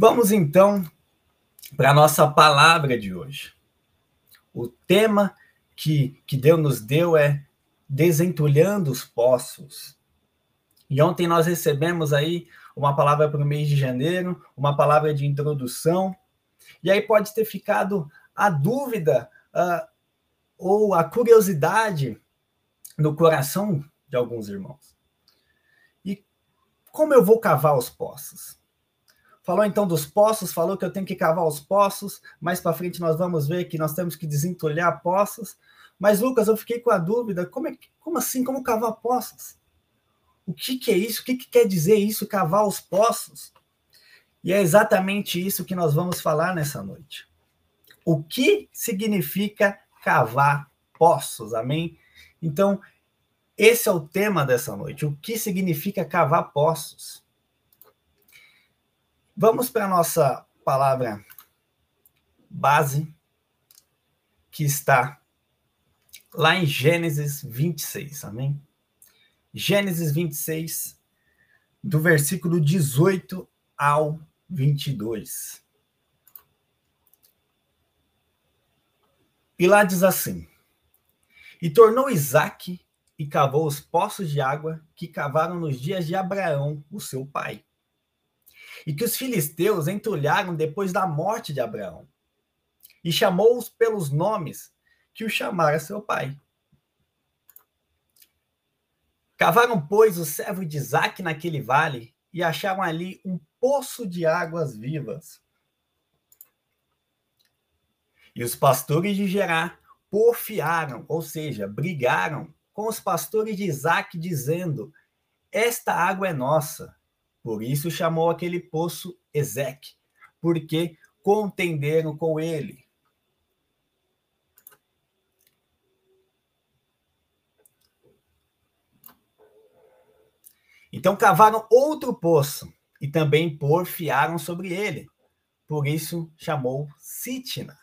Vamos então para a nossa palavra de hoje. O tema que, que Deus nos deu é desentulhando os poços. E ontem nós recebemos aí uma palavra para o mês de janeiro, uma palavra de introdução, e aí pode ter ficado a dúvida uh, ou a curiosidade no coração de alguns irmãos. E como eu vou cavar os poços? Falou então dos poços, falou que eu tenho que cavar os poços. Mais para frente nós vamos ver que nós temos que desentulhar poços. Mas Lucas, eu fiquei com a dúvida, como, é, como assim, como cavar poços? O que, que é isso? O que, que quer dizer isso, cavar os poços? E é exatamente isso que nós vamos falar nessa noite. O que significa cavar poços? Amém? Então, esse é o tema dessa noite. O que significa cavar poços? Vamos para a nossa palavra base, que está lá em Gênesis 26, amém? Gênesis 26, do versículo 18 ao 22. E lá diz assim: E tornou Isaac e cavou os poços de água que cavaram nos dias de Abraão, o seu pai e que os filisteus entulharam depois da morte de Abraão, e chamou-os pelos nomes que o chamara seu pai. Cavaram, pois, o servo de Isaac naquele vale e acharam ali um poço de águas vivas. E os pastores de Gerá porfiaram, ou seja, brigaram com os pastores de Isaac, dizendo: Esta água é nossa. Por isso chamou aquele poço Ezeque, porque contenderam com ele. Então cavaram outro poço e também porfiaram sobre ele. Por isso chamou Sitna.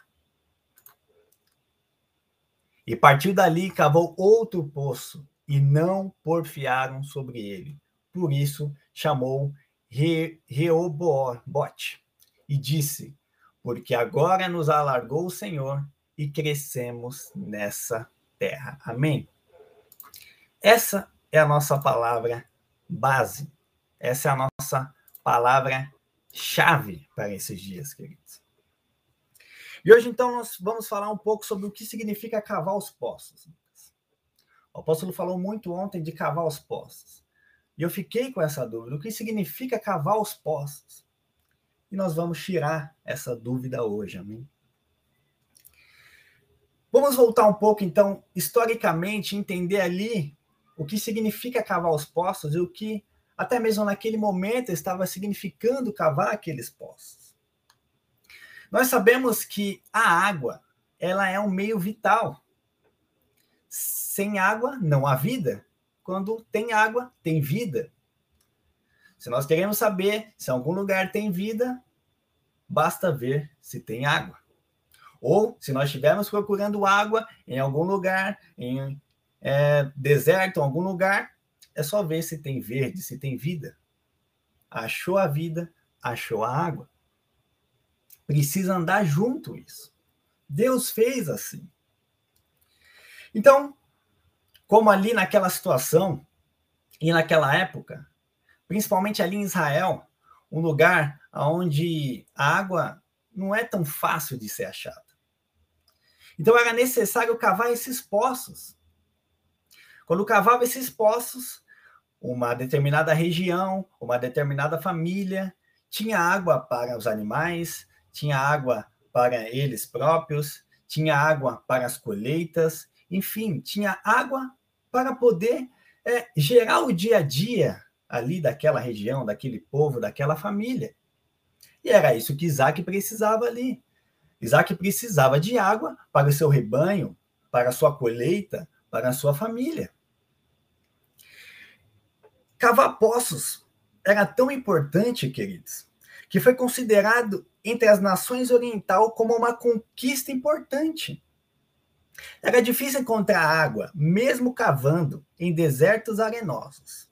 E partiu dali cavou outro poço e não porfiaram sobre ele. Por isso chamou Re, Reobote e disse: Porque agora nos alargou o Senhor e crescemos nessa terra. Amém? Essa é a nossa palavra base. Essa é a nossa palavra chave para esses dias, queridos. E hoje, então, nós vamos falar um pouco sobre o que significa cavar os poços. O apóstolo falou muito ontem de cavar os poços. E eu fiquei com essa dúvida: o que significa cavar os poços? E nós vamos tirar essa dúvida hoje, amém? Vamos voltar um pouco, então, historicamente, entender ali o que significa cavar os poços e o que, até mesmo naquele momento, estava significando cavar aqueles poços. Nós sabemos que a água, ela é um meio vital. Sem água, não há vida quando tem água, tem vida. Se nós queremos saber se algum lugar tem vida, basta ver se tem água. Ou se nós estivermos procurando água em algum lugar, em é, deserto, em algum lugar, é só ver se tem verde, se tem vida. Achou a vida, achou a água. Precisa andar junto isso. Deus fez assim. Então, como ali naquela situação e naquela época, principalmente ali em Israel, um lugar onde a água não é tão fácil de ser achada. Então era necessário cavar esses poços. Quando cavava esses poços, uma determinada região, uma determinada família tinha água para os animais, tinha água para eles próprios, tinha água para as colheitas, enfim, tinha água para poder é, gerar o dia a dia ali daquela região, daquele povo, daquela família. E era isso que Isaac precisava ali. Isaac precisava de água para o seu rebanho, para a sua colheita, para a sua família. Cavar poços era tão importante, queridos, que foi considerado entre as nações orientais como uma conquista importante. Era difícil encontrar água, mesmo cavando em desertos arenosos.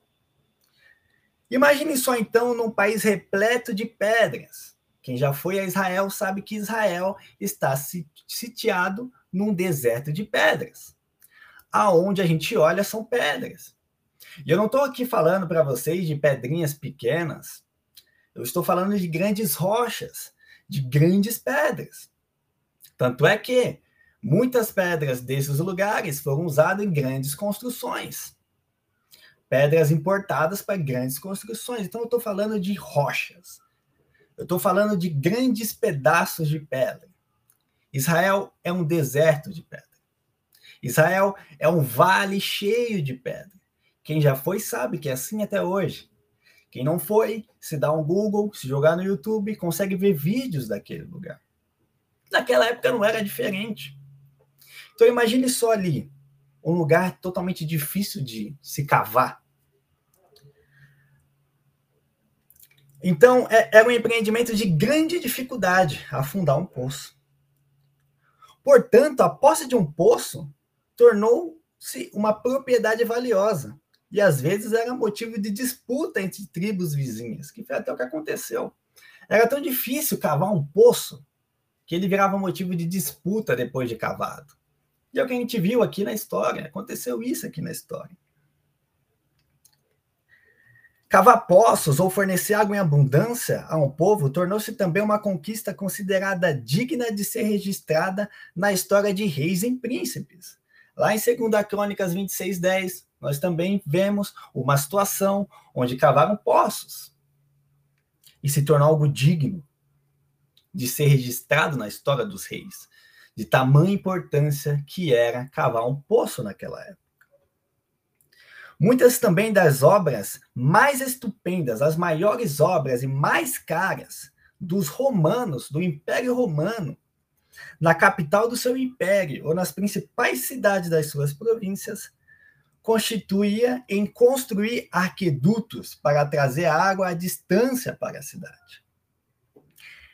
Imagine só então num país repleto de pedras, Quem já foi a Israel sabe que Israel está sitiado num deserto de pedras. Aonde a gente olha são pedras. E eu não estou aqui falando para vocês de pedrinhas pequenas. Eu estou falando de grandes rochas, de grandes pedras. Tanto é que muitas pedras desses lugares foram usadas em grandes construções. Pedras importadas para grandes construções. Então, eu estou falando de rochas. Eu estou falando de grandes pedaços de pedra. Israel é um deserto de pedra. Israel é um vale cheio de pedra. Quem já foi sabe que é assim até hoje. Quem não foi, se dá um Google, se jogar no YouTube, consegue ver vídeos daquele lugar. Naquela época não era diferente. Então imagine só ali, um lugar totalmente difícil de se cavar. Então, é, era um empreendimento de grande dificuldade afundar um poço. Portanto, a posse de um poço tornou-se uma propriedade valiosa e às vezes era motivo de disputa entre tribos vizinhas, que foi até o que aconteceu. Era tão difícil cavar um poço que ele virava motivo de disputa depois de cavado. E é o que a gente viu aqui na história, aconteceu isso aqui na história. Cavar poços ou fornecer água em abundância a um povo tornou-se também uma conquista considerada digna de ser registrada na história de reis e príncipes. Lá em 2 Crônicas 26, 10, nós também vemos uma situação onde cavaram poços e se tornou algo digno de ser registrado na história dos reis, de tamanha importância que era cavar um poço naquela época. Muitas também das obras mais estupendas, as maiores obras e mais caras dos romanos, do Império Romano, na capital do seu império ou nas principais cidades das suas províncias, constituía em construir arquedutos para trazer água à distância para a cidade.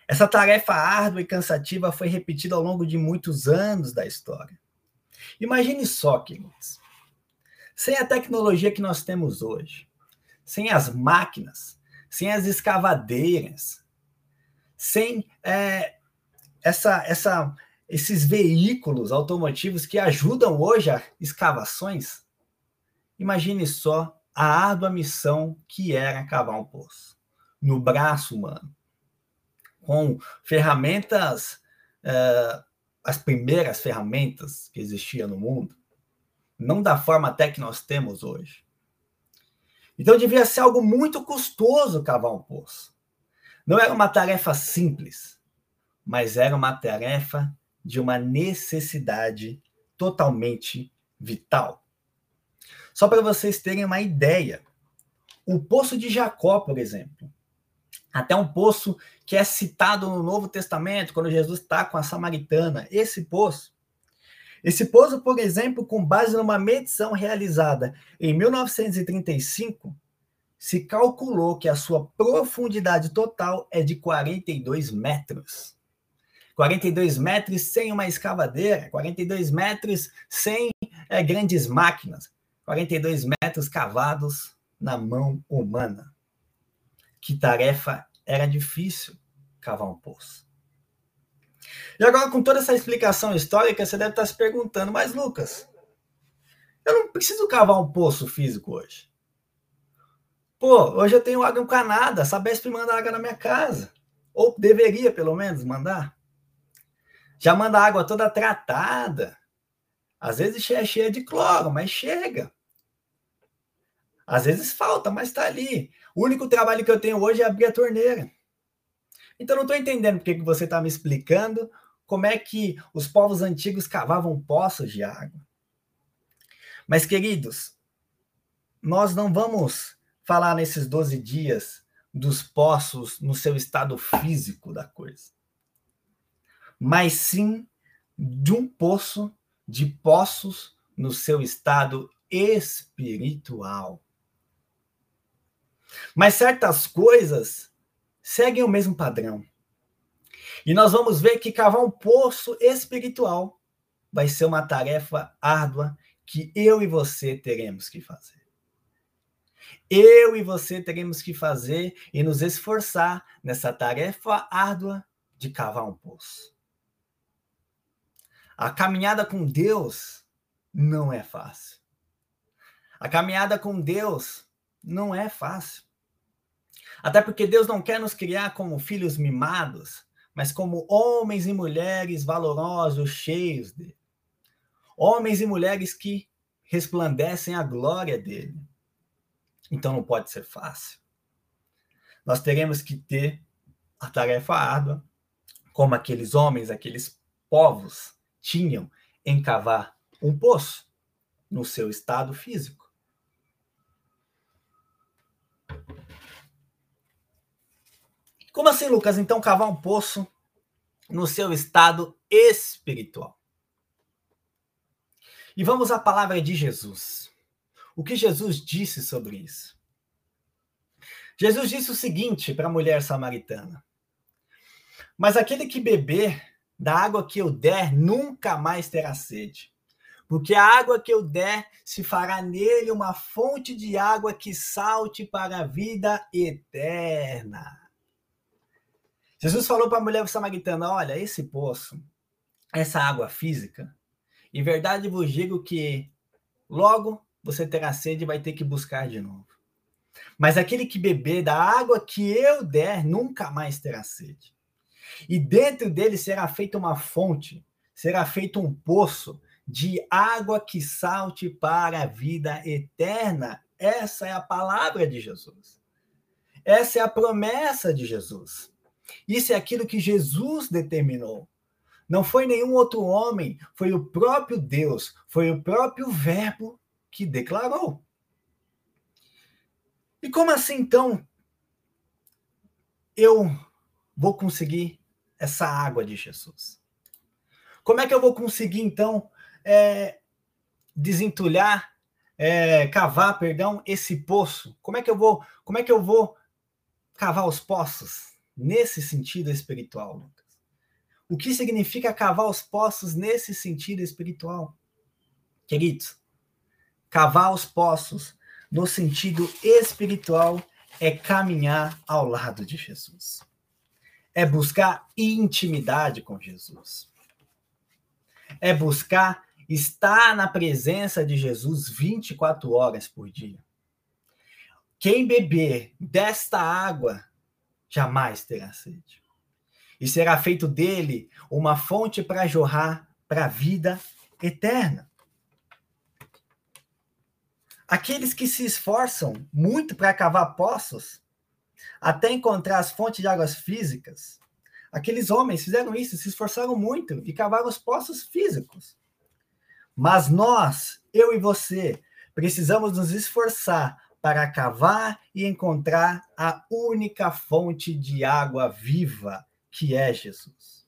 Essa tarefa árdua e cansativa foi repetida ao longo de muitos anos da história. Imagine só, queridos, sem a tecnologia que nós temos hoje, sem as máquinas, sem as escavadeiras, sem é, essa, essa, esses veículos automotivos que ajudam hoje a escavações, imagine só a árdua missão que era cavar um poço no braço humano, com ferramentas, é, as primeiras ferramentas que existiam no mundo, não da forma até que nós temos hoje. Então devia ser algo muito custoso cavar um poço. Não era uma tarefa simples, mas era uma tarefa de uma necessidade totalmente vital. Só para vocês terem uma ideia, o poço de Jacó, por exemplo, até um poço que é citado no Novo Testamento, quando Jesus está com a samaritana, esse poço, esse pouso, por exemplo, com base numa medição realizada em 1935, se calculou que a sua profundidade total é de 42 metros. 42 metros sem uma escavadeira, 42 metros sem é, grandes máquinas, 42 metros cavados na mão humana. Que tarefa era difícil cavar um poço. E agora, com toda essa explicação histórica, você deve estar se perguntando, mas Lucas, eu não preciso cavar um poço físico hoje. Pô, hoje eu tenho água encanada, a Sabesp manda água na minha casa. Ou deveria, pelo menos, mandar. Já manda água toda tratada. Às vezes é cheia de cloro, mas chega. Às vezes falta, mas está ali. O único trabalho que eu tenho hoje é abrir a torneira. Então, não estou entendendo porque que você está me explicando como é que os povos antigos cavavam poços de água. Mas, queridos, nós não vamos falar nesses 12 dias dos poços no seu estado físico da coisa, mas sim de um poço, de poços no seu estado espiritual. Mas certas coisas seguem o mesmo padrão. E nós vamos ver que cavar um poço espiritual vai ser uma tarefa árdua que eu e você teremos que fazer. Eu e você teremos que fazer e nos esforçar nessa tarefa árdua de cavar um poço. A caminhada com Deus não é fácil. A caminhada com Deus não é fácil. Até porque Deus não quer nos criar como filhos mimados, mas como homens e mulheres valorosos, cheios dele. Homens e mulheres que resplandecem a glória dele. Então não pode ser fácil. Nós teremos que ter a tarefa árdua, como aqueles homens, aqueles povos tinham em cavar um poço no seu estado físico. Como assim, Lucas? Então, cavar um poço no seu estado espiritual. E vamos à palavra de Jesus. O que Jesus disse sobre isso? Jesus disse o seguinte para a mulher samaritana: Mas aquele que beber da água que eu der nunca mais terá sede, porque a água que eu der se fará nele uma fonte de água que salte para a vida eterna. Jesus falou para a mulher samaritana: Olha, esse poço, essa água física, em verdade vos digo que logo você terá sede e vai ter que buscar de novo. Mas aquele que beber da água que eu der nunca mais terá sede. E dentro dele será feita uma fonte, será feito um poço de água que salte para a vida eterna. Essa é a palavra de Jesus. Essa é a promessa de Jesus. Isso é aquilo que Jesus determinou. Não foi nenhum outro homem, foi o próprio Deus, foi o próprio Verbo que declarou. E como assim, então, eu vou conseguir essa água de Jesus? Como é que eu vou conseguir, então, é, desentulhar, é, cavar, perdão, esse poço? Como é que eu vou, como é que eu vou cavar os poços? Nesse sentido espiritual, Lucas? O que significa cavar os poços nesse sentido espiritual? Queridos, cavar os poços no sentido espiritual é caminhar ao lado de Jesus. É buscar intimidade com Jesus. É buscar estar na presença de Jesus 24 horas por dia. Quem beber desta água jamais terá sede. E será feito dele uma fonte para jorrar para a vida eterna. Aqueles que se esforçam muito para cavar poços, até encontrar as fontes de águas físicas, aqueles homens fizeram isso, se esforçaram muito e cavaram os poços físicos. Mas nós, eu e você, precisamos nos esforçar para cavar e encontrar a única fonte de água viva, que é Jesus.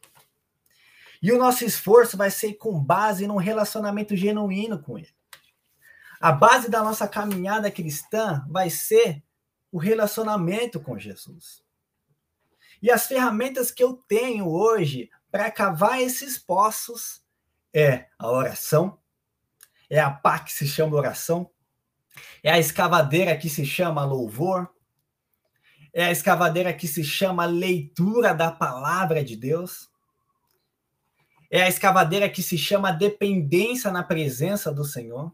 E o nosso esforço vai ser com base num relacionamento genuíno com Ele. A base da nossa caminhada cristã vai ser o relacionamento com Jesus. E as ferramentas que eu tenho hoje para cavar esses poços é a oração, é a pá que se chama oração, é a escavadeira que se chama louvor. É a escavadeira que se chama leitura da palavra de Deus. É a escavadeira que se chama dependência na presença do Senhor.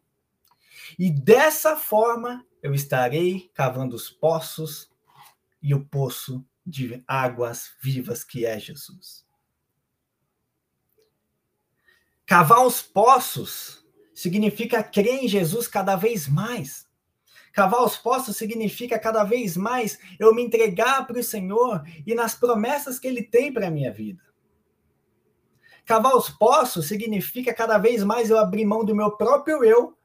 E dessa forma eu estarei cavando os poços e o poço de águas vivas que é Jesus. Cavar os poços significa crer em Jesus cada vez mais. Cavar os poços significa cada vez mais eu me entregar para o Senhor e nas promessas que Ele tem para a minha vida. Cavar os poços significa cada vez mais eu abrir mão do meu próprio eu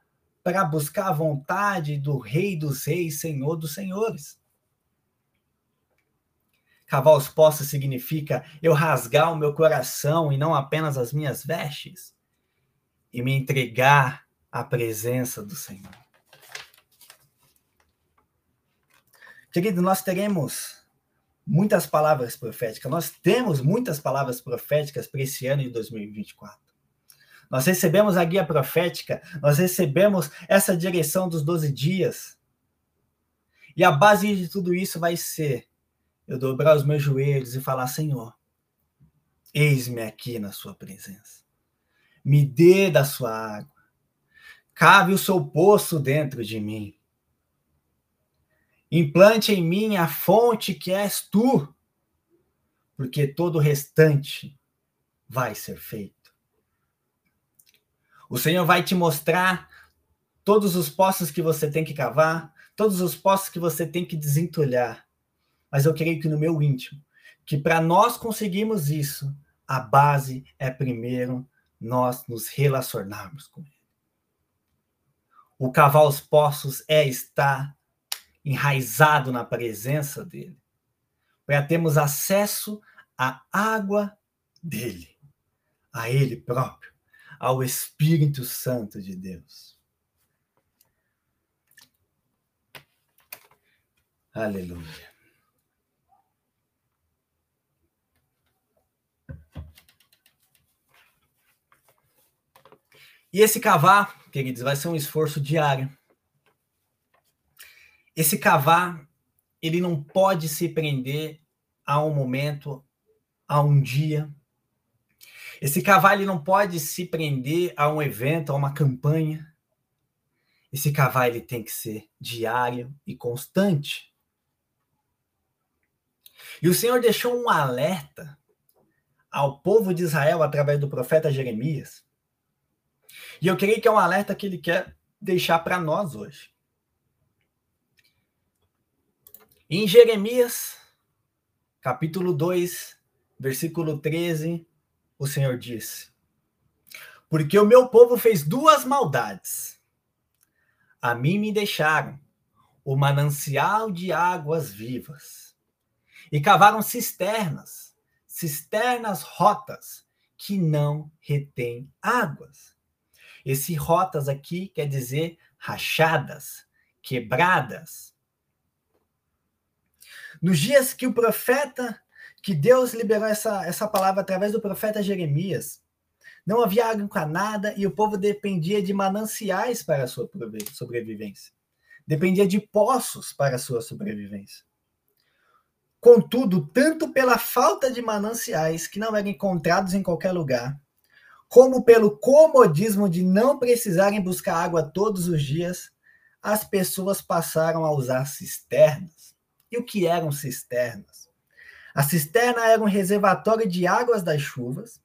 para buscar a vontade do Rei dos Reis, Senhor dos Senhores. Cavar os poços significa eu rasgar o meu coração e não apenas as minhas vestes e me entregar à presença do Senhor. Querido, nós teremos muitas palavras proféticas, nós temos muitas palavras proféticas para esse ano de 2024. Nós recebemos a guia profética, nós recebemos essa direção dos 12 dias. E a base de tudo isso vai ser eu dobrar os meus joelhos e falar: Senhor, eis-me aqui na Sua presença. Me dê da Sua água. Cave o seu poço dentro de mim. Implante em mim a fonte que és tu, porque todo o restante vai ser feito. O Senhor vai te mostrar todos os poços que você tem que cavar, todos os poços que você tem que desentulhar. Mas eu creio que no meu íntimo, que para nós conseguirmos isso, a base é primeiro nós nos relacionarmos com Ele. O cavar os poços é estar enraizado na presença dele, para termos acesso à água dele, a Ele próprio, ao Espírito Santo de Deus. Aleluia. E esse cavar, queridos, vai ser um esforço diário. Esse cavar, ele não pode se prender a um momento, a um dia. Esse cavar, ele não pode se prender a um evento, a uma campanha. Esse cavar, ele tem que ser diário e constante. E o Senhor deixou um alerta ao povo de Israel através do profeta Jeremias. E eu creio que é um alerta que ele quer deixar para nós hoje. Em Jeremias, capítulo 2, versículo 13, o Senhor disse: Porque o meu povo fez duas maldades. A mim me deixaram o manancial de águas vivas e cavaram cisternas, cisternas rotas que não retêm águas. Esse rotas aqui quer dizer rachadas, quebradas. Nos dias que o profeta, que Deus liberou essa, essa palavra através do profeta Jeremias, não havia água encanada e o povo dependia de mananciais para a sua sobrevivência. Dependia de poços para a sua sobrevivência. Contudo, tanto pela falta de mananciais que não eram encontrados em qualquer lugar, como pelo comodismo de não precisarem buscar água todos os dias, as pessoas passaram a usar cisternas. E o que eram cisternas? A cisterna era um reservatório de águas das chuvas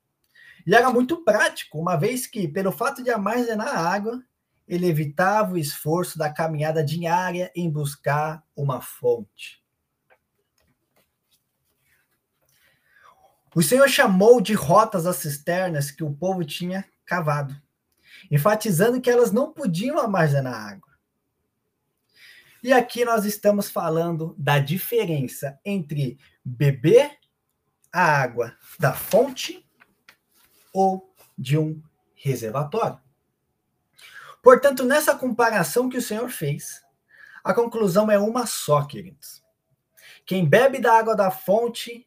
e era muito prático, uma vez que, pelo fato de armazenar água, ele evitava o esforço da caminhada diária em buscar uma fonte. O Senhor chamou de rotas as cisternas que o povo tinha cavado, enfatizando que elas não podiam armazenar água. E aqui nós estamos falando da diferença entre beber a água da fonte ou de um reservatório. Portanto, nessa comparação que o Senhor fez, a conclusão é uma só, queridos. Quem bebe da água da fonte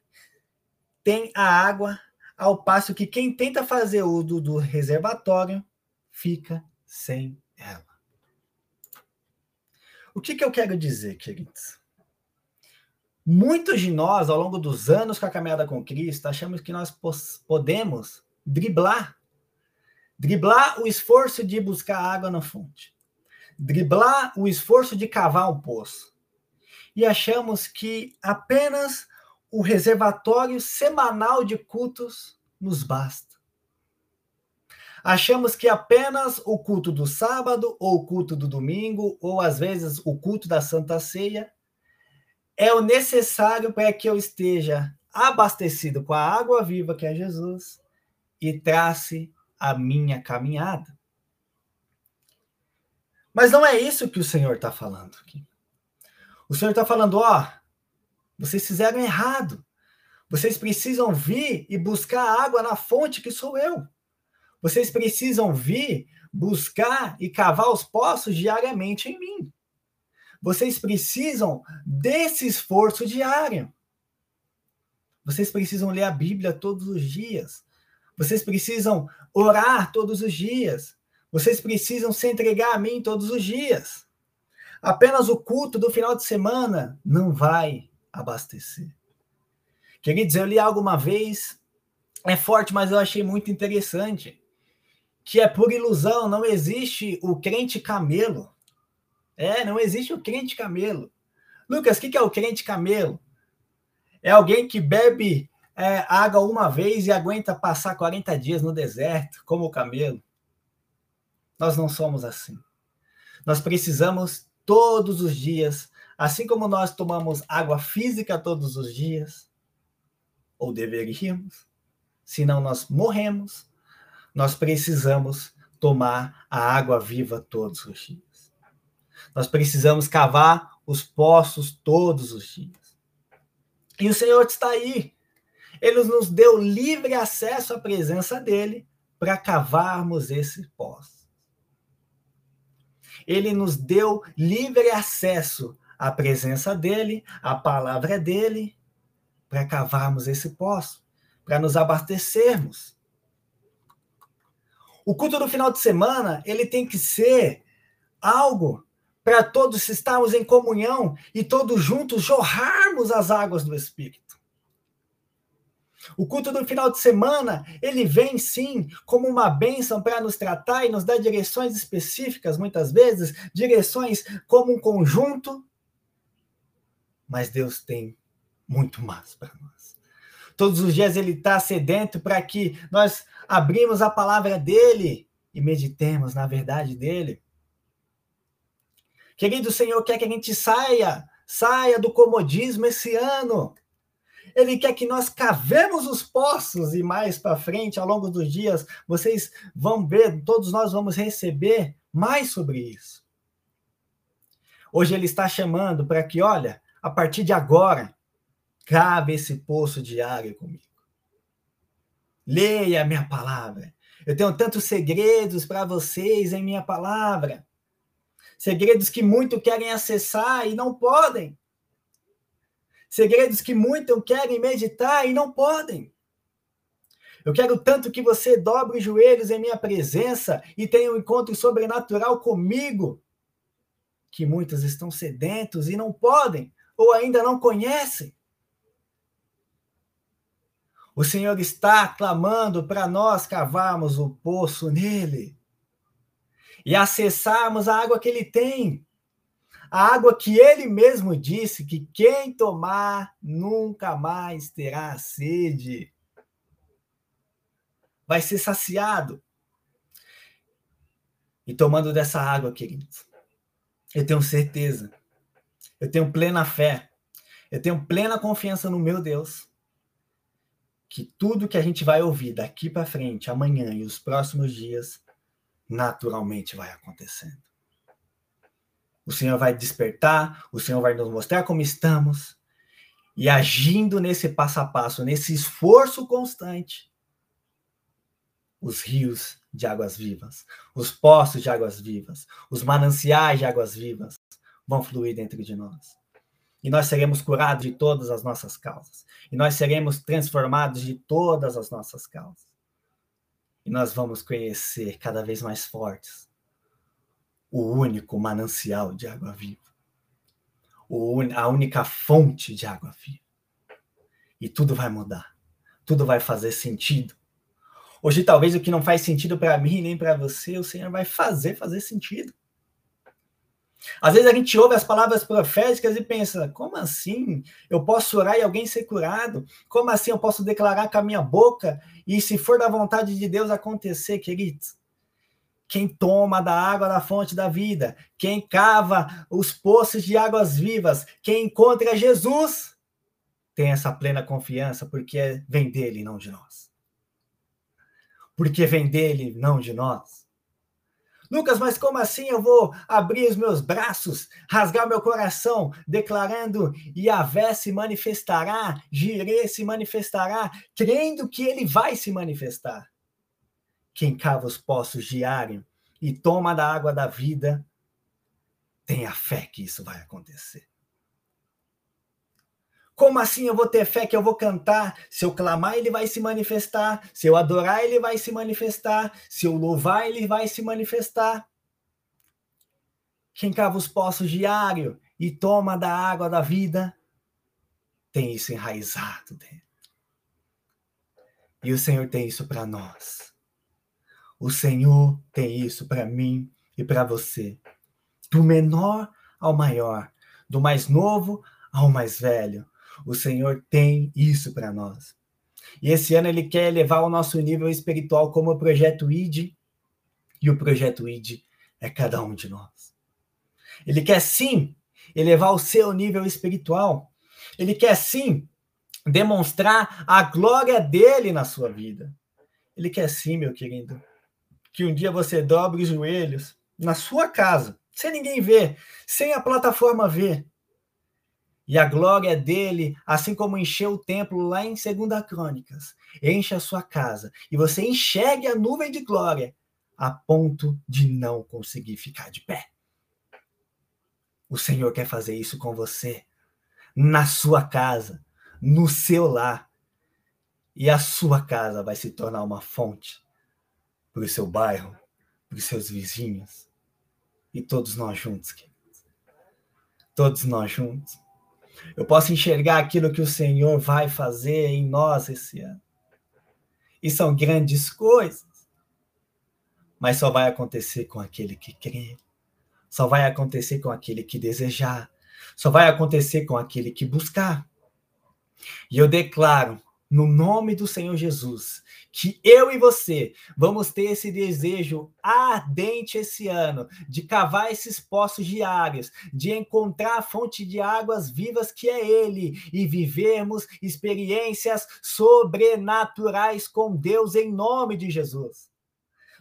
tem a água, ao passo que quem tenta fazer uso do reservatório fica sem ela. O que, que eu quero dizer, queridos? Muitos de nós, ao longo dos anos com a caminhada com Cristo, achamos que nós podemos driblar driblar o esforço de buscar água na fonte, driblar o esforço de cavar um poço. E achamos que apenas o reservatório semanal de cultos nos basta. Achamos que apenas o culto do sábado, ou o culto do domingo, ou às vezes o culto da Santa Ceia, é o necessário para que eu esteja abastecido com a água viva que é Jesus e trace a minha caminhada. Mas não é isso que o Senhor está falando aqui. O Senhor está falando, ó, vocês fizeram errado. Vocês precisam vir e buscar água na fonte que sou eu. Vocês precisam vir buscar e cavar os poços diariamente em mim. Vocês precisam desse esforço diário. Vocês precisam ler a Bíblia todos os dias. Vocês precisam orar todos os dias. Vocês precisam se entregar a mim todos os dias. Apenas o culto do final de semana não vai abastecer. Queridos, eu li algo uma vez, é forte, mas eu achei muito interessante, que é por ilusão, não existe o crente camelo. É, não existe o crente camelo. Lucas, o que é o crente camelo? É alguém que bebe é, água uma vez e aguenta passar 40 dias no deserto, como o camelo. Nós não somos assim. Nós precisamos todos os dias, assim como nós tomamos água física todos os dias, ou deveríamos, senão nós morremos, nós precisamos tomar a água viva todos os dias. Nós precisamos cavar os poços todos os dias. E o Senhor está aí. Ele nos deu livre acesso à presença dele para cavarmos esse poço. Ele nos deu livre acesso à presença dele, à palavra dele, para cavarmos esse poço, para nos abastecermos. O culto do final de semana, ele tem que ser algo para todos estarmos em comunhão e todos juntos jorrarmos as águas do Espírito. O culto do final de semana, ele vem sim como uma bênção para nos tratar e nos dar direções específicas, muitas vezes, direções como um conjunto, mas Deus tem muito mais para nós. Todos os dias ele está sedento para que nós abrimos a palavra dele e meditemos na verdade dele. Querido Senhor, quer que a gente saia, saia do comodismo esse ano. Ele quer que nós cavemos os poços e mais para frente, ao longo dos dias, vocês vão ver, todos nós vamos receber mais sobre isso. Hoje ele está chamando para que, olha, a partir de agora, cave esse poço diário comigo. Leia a minha palavra. Eu tenho tantos segredos para vocês em minha palavra segredos que muito querem acessar e não podem, segredos que muito querem meditar e não podem. Eu quero tanto que você dobre os joelhos em minha presença e tenha um encontro sobrenatural comigo, que muitos estão sedentos e não podem, ou ainda não conhecem. O Senhor está clamando para nós cavarmos o poço nele e acessarmos a água que ele tem. A água que ele mesmo disse que quem tomar nunca mais terá sede. Vai ser saciado. E tomando dessa água, queridos, eu tenho certeza, eu tenho plena fé, eu tenho plena confiança no meu Deus, que tudo que a gente vai ouvir daqui para frente, amanhã e os próximos dias, naturalmente vai acontecendo. O Senhor vai despertar, o Senhor vai nos mostrar como estamos, e agindo nesse passo a passo, nesse esforço constante, os rios de águas vivas, os poços de águas vivas, os mananciais de águas vivas vão fluir dentro de nós. E nós seremos curados de todas as nossas causas. E nós seremos transformados de todas as nossas causas e nós vamos conhecer cada vez mais fortes o único manancial de água viva, a única fonte de água viva. E tudo vai mudar, tudo vai fazer sentido. Hoje, talvez o que não faz sentido para mim nem para você, o Senhor vai fazer fazer sentido. Às vezes a gente ouve as palavras proféticas e pensa: como assim? Eu posso orar e alguém ser curado? Como assim eu posso declarar com a minha boca e se for da vontade de Deus acontecer, queridos? Quem toma da água da fonte da vida, quem cava os poços de águas vivas, quem encontra Jesus, tem essa plena confiança, porque vem dele, não de nós. Porque vem dele, não de nós. Lucas, mas como assim eu vou abrir os meus braços, rasgar meu coração, declarando Yahvé se manifestará, Jirê se manifestará, crendo que ele vai se manifestar? Quem cava os poços diário e toma da água da vida, tem a fé que isso vai acontecer. Como assim eu vou ter fé que eu vou cantar? Se eu clamar, ele vai se manifestar. Se eu adorar, ele vai se manifestar. Se eu louvar, ele vai se manifestar. quem cava os poços diário e toma da água da vida, tem isso enraizado dentro. E o Senhor tem isso para nós. O Senhor tem isso para mim e para você. Do menor ao maior, do mais novo ao mais velho. O Senhor tem isso para nós. E esse ano ele quer elevar o nosso nível espiritual como o projeto ID, e o projeto ID é cada um de nós. Ele quer sim elevar o seu nível espiritual. Ele quer sim demonstrar a glória dele na sua vida. Ele quer sim, meu querido, que um dia você dobre os joelhos na sua casa, sem ninguém ver, sem a plataforma ver. E a glória dele, assim como encheu o templo lá em 2 Crônicas, enche a sua casa. E você enxergue a nuvem de glória a ponto de não conseguir ficar de pé. O Senhor quer fazer isso com você, na sua casa, no seu lar. E a sua casa vai se tornar uma fonte para o seu bairro, para os seus vizinhos. E todos nós juntos, queridos. Todos nós juntos. Eu posso enxergar aquilo que o Senhor vai fazer em nós esse ano. E são grandes coisas. Mas só vai acontecer com aquele que crê. Só vai acontecer com aquele que desejar. Só vai acontecer com aquele que buscar. E eu declaro, no nome do Senhor Jesus, que eu e você vamos ter esse desejo ardente esse ano de cavar esses poços diários, de encontrar a fonte de águas vivas que é Ele e vivermos experiências sobrenaturais com Deus em nome de Jesus.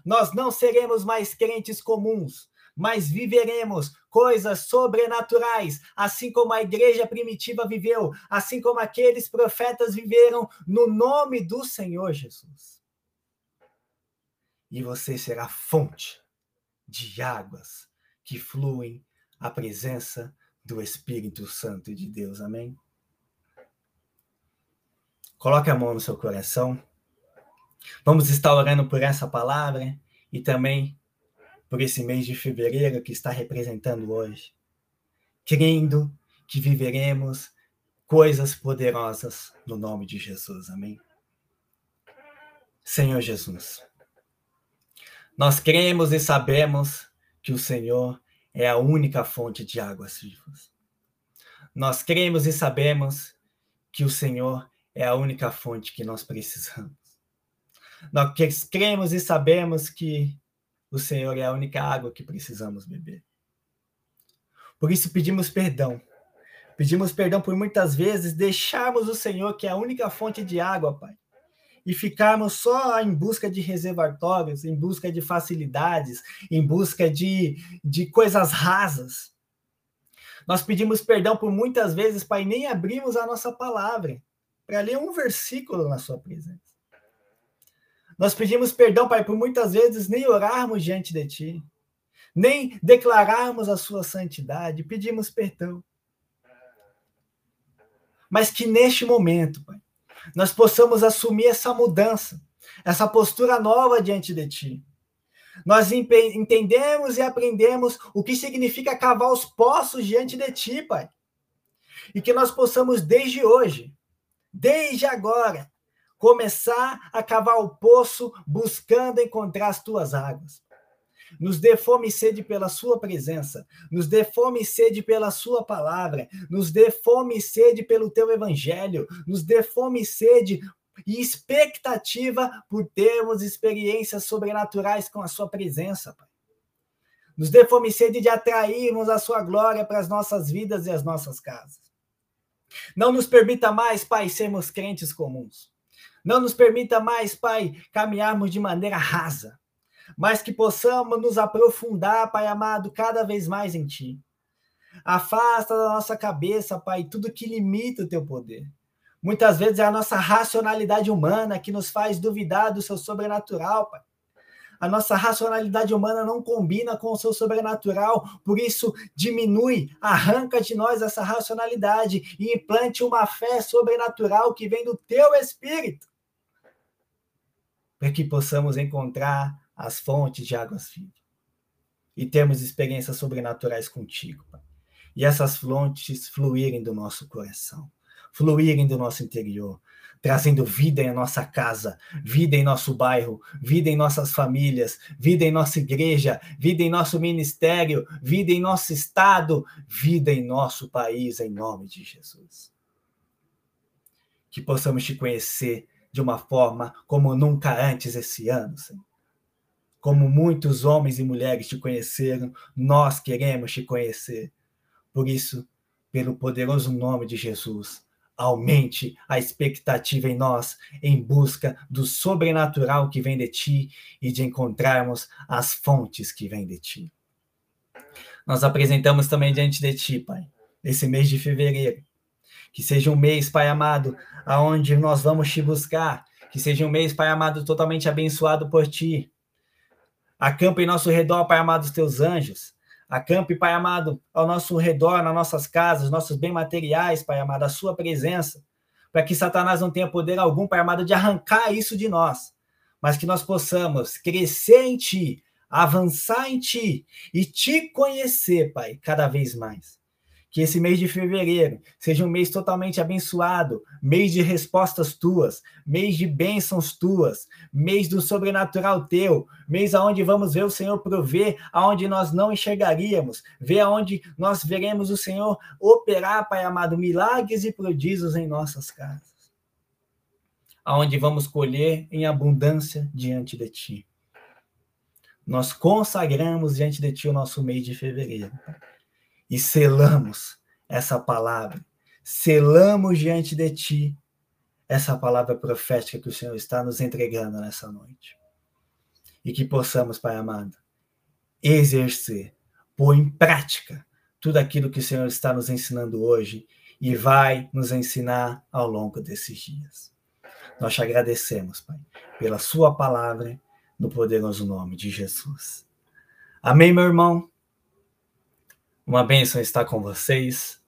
Nós não seremos mais crentes comuns, mas viveremos coisas sobrenaturais, assim como a igreja primitiva viveu, assim como aqueles profetas viveram, no nome do Senhor Jesus. E você será fonte de águas que fluem à presença do Espírito Santo de Deus. Amém? Coloque a mão no seu coração. Vamos estar orando por essa palavra e também por esse mês de fevereiro que está representando hoje, crendo que viveremos coisas poderosas no nome de Jesus. Amém. Senhor Jesus, nós cremos e sabemos que o Senhor é a única fonte de águas vivas. Nós cremos e sabemos que o Senhor é a única fonte que nós precisamos. Nós cremos e sabemos que o Senhor é a única água que precisamos beber. Por isso pedimos perdão. Pedimos perdão por muitas vezes deixarmos o Senhor, que é a única fonte de água, Pai, e ficarmos só em busca de reservatórios, em busca de facilidades, em busca de, de coisas rasas. Nós pedimos perdão por muitas vezes, Pai, nem abrimos a nossa palavra para ler um versículo na Sua presença. Nós pedimos perdão, Pai, por muitas vezes nem orarmos diante de Ti, nem declararmos a Sua santidade, pedimos perdão. Mas que neste momento, Pai, nós possamos assumir essa mudança, essa postura nova diante de Ti. Nós entendemos e aprendemos o que significa cavar os poços diante de Ti, Pai. E que nós possamos, desde hoje, desde agora, começar a cavar o poço buscando encontrar as tuas águas. Nos dê fome e sede pela sua presença, nos dê fome e sede pela sua palavra, nos dê fome e sede pelo teu evangelho, nos dê fome e sede e expectativa por termos experiências sobrenaturais com a sua presença, Pai. Nos dê fome e sede de atrairmos a sua glória para as nossas vidas e as nossas casas. Não nos permita mais, Pai, sermos crentes comuns. Não nos permita mais, Pai, caminharmos de maneira rasa, mas que possamos nos aprofundar, Pai amado, cada vez mais em Ti. Afasta da nossa cabeça, Pai, tudo que limita o Teu poder. Muitas vezes é a nossa racionalidade humana que nos faz duvidar do Seu sobrenatural, Pai. A nossa racionalidade humana não combina com o seu sobrenatural, por isso diminui, arranca de nós essa racionalidade e implante uma fé sobrenatural que vem do teu espírito para que possamos encontrar as fontes de águas vivas. e termos experiências sobrenaturais contigo, Pai. E essas fontes fluírem do nosso coração, fluírem do nosso interior, trazendo vida em nossa casa, vida em nosso bairro, vida em nossas famílias, vida em nossa igreja, vida em nosso ministério, vida em nosso estado, vida em nosso país, em nome de Jesus. Que possamos te conhecer de uma forma como nunca antes esse ano, Senhor. Como muitos homens e mulheres te conheceram, nós queremos te conhecer. Por isso, pelo poderoso nome de Jesus, aumente a expectativa em nós em busca do sobrenatural que vem de ti e de encontrarmos as fontes que vêm de ti. Nós apresentamos também diante de ti, Pai, esse mês de fevereiro. Que seja um mês, Pai amado, aonde nós vamos te buscar. Que seja um mês, Pai amado, totalmente abençoado por ti. Acampa em nosso redor, Pai amado, os teus anjos. Acampe, Pai amado, ao nosso redor, nas nossas casas, nossos bens materiais, Pai amado, a sua presença, para que Satanás não tenha poder algum, Pai amado, de arrancar isso de nós, mas que nós possamos crescer em Ti, avançar em Ti e Te conhecer, Pai, cada vez mais. Que esse mês de fevereiro seja um mês totalmente abençoado, mês de respostas tuas, mês de bênçãos tuas, mês do sobrenatural teu, mês aonde vamos ver o Senhor prover aonde nós não enxergaríamos, ver aonde nós veremos o Senhor operar, Pai amado, milagres e prodígios em nossas casas. Aonde vamos colher em abundância diante de ti. Nós consagramos diante de ti o nosso mês de fevereiro e selamos essa palavra, selamos diante de ti essa palavra profética que o Senhor está nos entregando nessa noite. E que possamos, Pai amado, exercer, pôr em prática tudo aquilo que o Senhor está nos ensinando hoje e vai nos ensinar ao longo desses dias. Nós te agradecemos, Pai, pela Sua palavra, no poderoso nome de Jesus. Amém, meu irmão? Uma bênção estar com vocês.